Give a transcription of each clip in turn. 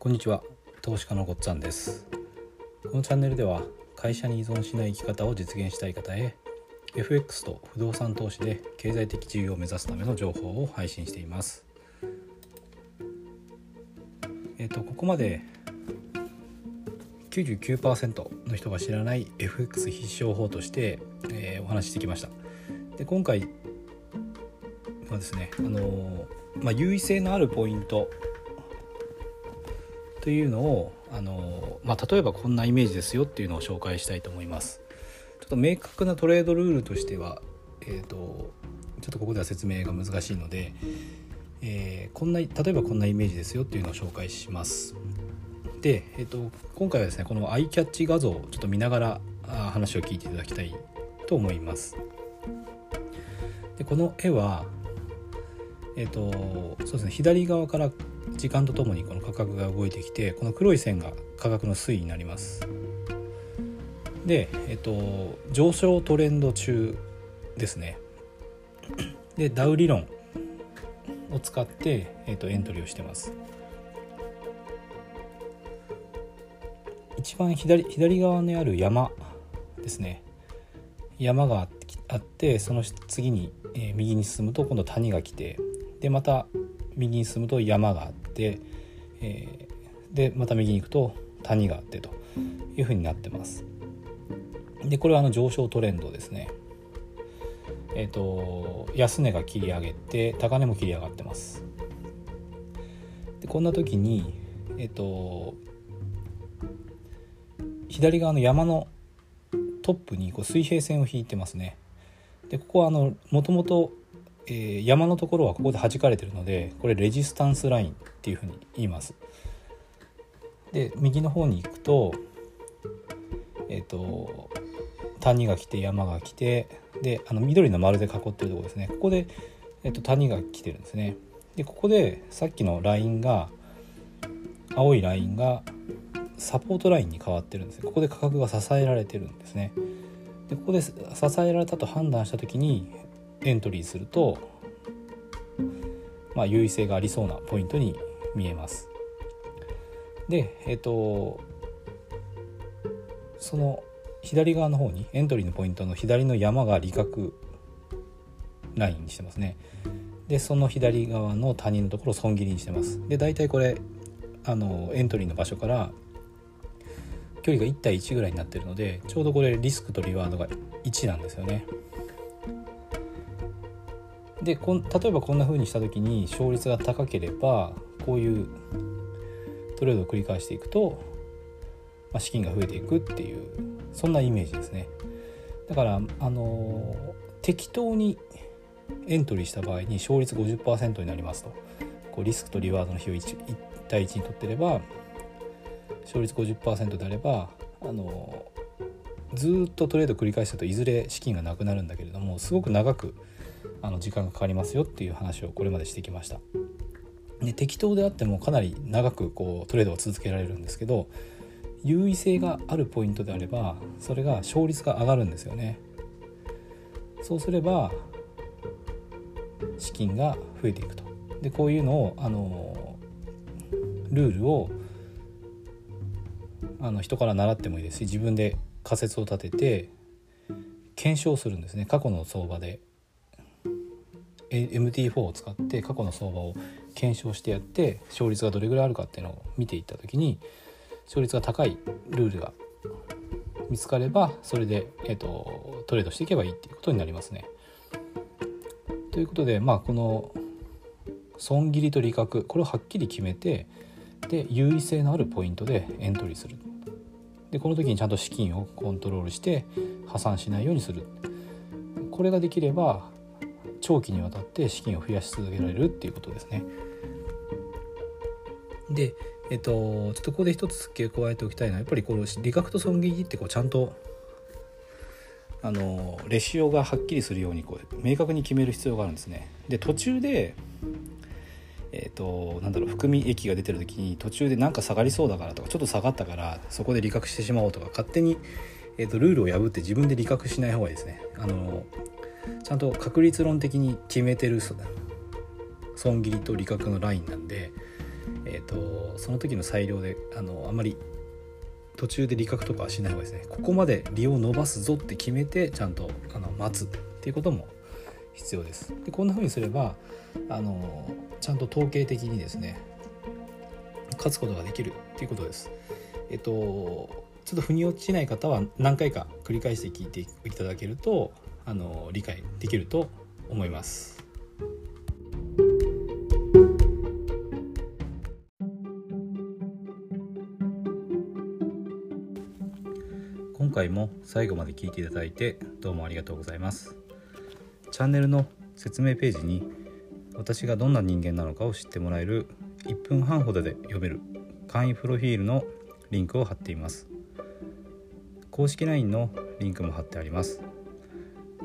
こんにちは。投資家のごっつぁんです。このチャンネルでは会社に依存しない生き方を実現したい方へ FX と不動産投資で経済的自由を目指すための情報を配信しています。えっ、とここまで99%の人が知らない FX 必勝法として、えー、お話ししてきました。で今回はですねあのまあ、優位性のあるポイントというのをあの、まあ、例えばこんなイメージですよっていうのを紹介したいと思います。ちょっと明確なトレードルールとしては、えーと、ちょっとここでは説明が難しいので、えー、こんな例えばこんなイメージですよっていうのを紹介します。で、えーと、今回はですねこのアイキャッチ画像をちょっと見ながら話を聞いていただきたいと思います。でこの絵はえーとそうですね、左側から時間とともにこの価格が動いてきてこの黒い線が価格の推移になります。で、えっと、上昇トレンド中ですね。でダウ理論を使って、えっと、エントリーをしてます。一番左左側にある山ですね。山があってその次に、えー、右に進むと今度谷が来てでまた右に進むと山があって、えー、でまた右に行くと谷があってというふうになってます。でこれはあの上昇トレンドですね。えっ、ー、と安値が切り上げて高値も切り上がってます。でこんな時にえっ、ー、と左側の山のトップにこう水平線を引いてますね。でここはもともとえー、山のところはここで弾かれてるのでこれレジスタンスラインっていうふうに言います。で右の方に行くとえっ、ー、と谷が来て山が来てであの緑の丸で囲ってるとこですねここで、えーと、谷が来てるんですね。でここでさっきのラインが青いラインがサポートラインに変わってるんですここで価格が支えられてるんですね。でここで支えられたと判断した時にエントリーすると、まあ、優位性がありそうなポイントに見えます。で、えっ、とその左側の方にエントリーのポイントの左の山が利確ラインにしてますね。でその左側の谷のところを損切りにしてます。で大体これあのエントリーの場所から距離が1対1ぐらいになってるのでちょうどこれリスクとリワードが1なんですよね。でこん例えばこんな風にした時に勝率が高ければこういうトレードを繰り返していくと、まあ、資金が増えていくっていうそんなイメージですね。だからあの適当にエントリーした場合に勝率50%になりますと。こうリスクとリワードの比を 1, 1対1にとってれば勝率50%であればあのずっとトレード繰り返すといずれ資金がなくなるんだけれどもすごく長くあの時間がかかりますよっていう話をこれまでしてきました。で適当であってもかなり長くこうトレードを続けられるんですけど優位性があるポイントであればそれが勝率が上がるんですよね。そうすれば資金が増えていくと。でこういうのをあのルールをあの人から習ってもいいですし自分で仮説を立てて検証するんですね過去の相場で MT4 を使って過去の相場を検証してやって勝率がどれぐらいあるかっていうのを見ていった時に勝率が高いルールが見つかればそれで、えーと、トレードしていけばいいっていうことになりますね。ということでまあこの損切りと利確これをはっきり決めてで優位性のあるポイントでエントリーするでこの時にちゃんと資金をコントロールして破産しないようにするこれができれば長期にわたって資金を増やし続けられるっていうことですね。で、えっと、ちょっとここで一つ付け加えておきたいのはやっぱりこの利確と損切りってこうちゃんとあのレシオがはっきりするようにこう明確に決める必要があるんですね。で途中でえーと、なんだろう含み益が出てる時に途中で何か下がりそうだからとかちょっと下がったからそこで利確してしまおうとか勝手に、えーとルールを破って自分で利確しない方がいいですね。あのちゃんと確率論的に決めてる損切りと利確のラインなんでえーと、その時の裁量であのあんまり途中で利確とかはしない方がですね。ここまで利を伸ばすぞって決めてちゃんとあの待つっていうことも必要です。でこんな風にすればあのちゃんと統計的にですね勝つことができるっていうことです。えっとちょっと腑に落ちない方は何回か繰り返して聞いていただけるとあの理解できると思います。今回も最後まで聞いていただいてどうもありがとうございます。チャンネルの説明ページに私がどんな人間なのかを知ってもらえる1分半ほどで読める簡易プロフィールのリンクを貼っています。公式 LINE のリンクも貼ってあります。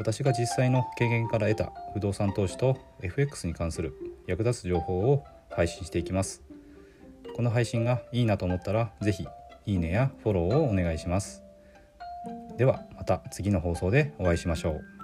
私が実際の経験から得た不動産投資と FX に関する役立つ情報を配信していきますこの配信がいいなと思ったら是非いいねやフォローをお願いしますではまた次の放送でお会いしましょう。